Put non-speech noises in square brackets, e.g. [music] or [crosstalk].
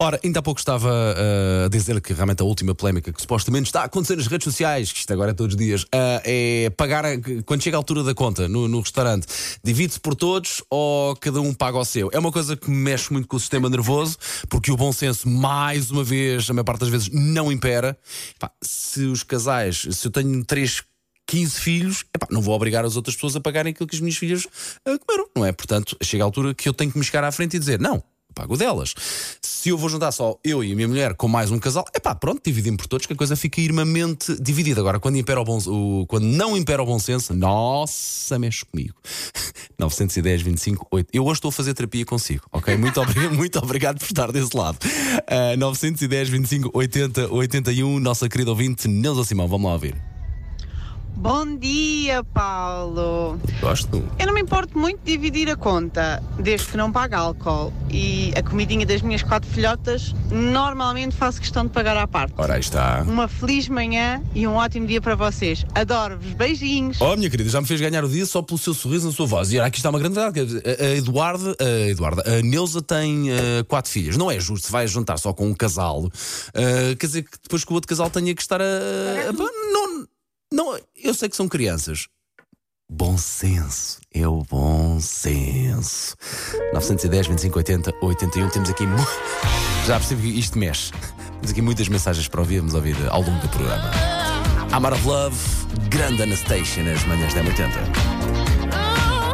Ora, ainda há pouco estava uh, a dizer que realmente a última polémica que supostamente está a acontecer nas redes sociais, que isto agora é todos os dias, uh, é pagar a- quando chega a altura da conta no, no restaurante, divide-se por todos ou cada um paga o seu? É uma coisa que mexe muito com o sistema nervoso, porque o bom senso, mais uma vez, a maior parte das vezes, não impera. Pá, se os casais, se eu tenho três 15 filhos, epá, não vou obrigar as outras pessoas a pagarem aquilo que as minhas filhas ah, comeram, não é? Portanto, chega a altura que eu tenho que me chegar à frente e dizer: não, pago delas. Se eu vou juntar só eu e a minha mulher com mais um casal, epá, pronto, dividimos por todos, que a coisa fica irmamente dividida. Agora, quando, impera o bom, o, quando não impera o bom senso, nossa, mexe comigo. 910, 25, 8. Eu hoje estou a fazer terapia consigo, ok? [laughs] Muito, obrigado, muito obrigado por estar desse lado. Ah, 910, 25, 80, 81, nossa querida ouvinte, Neuza Simão, vamos lá ouvir. Bom dia, Paulo. Gosto. Eu não me importo muito de dividir a conta, desde que não pague álcool. E a comidinha das minhas quatro filhotas, normalmente faço questão de pagar à parte. Ora, aí está. Uma feliz manhã e um ótimo dia para vocês. Adoro-vos. Beijinhos. Oh, minha querida, já me fez ganhar o dia só pelo seu sorriso na sua voz. E ora, aqui está uma grande verdade. A Eduarda, a Eduarda, a Neuza tem eh, quatro filhas. Não é justo se vai juntar só com um casal. eh, quer dizer que depois que o outro casal tenha que estar a. a- não, não, eu sei que são crianças. Bom senso, é o bom senso. 910, 25, 80, 81. Temos aqui. Já percebi que isto mexe. Temos aqui muitas mensagens para ouvir, vamos ouvir ao longo do programa. Amar of Love, grande Anastasia nas manhãs da 80.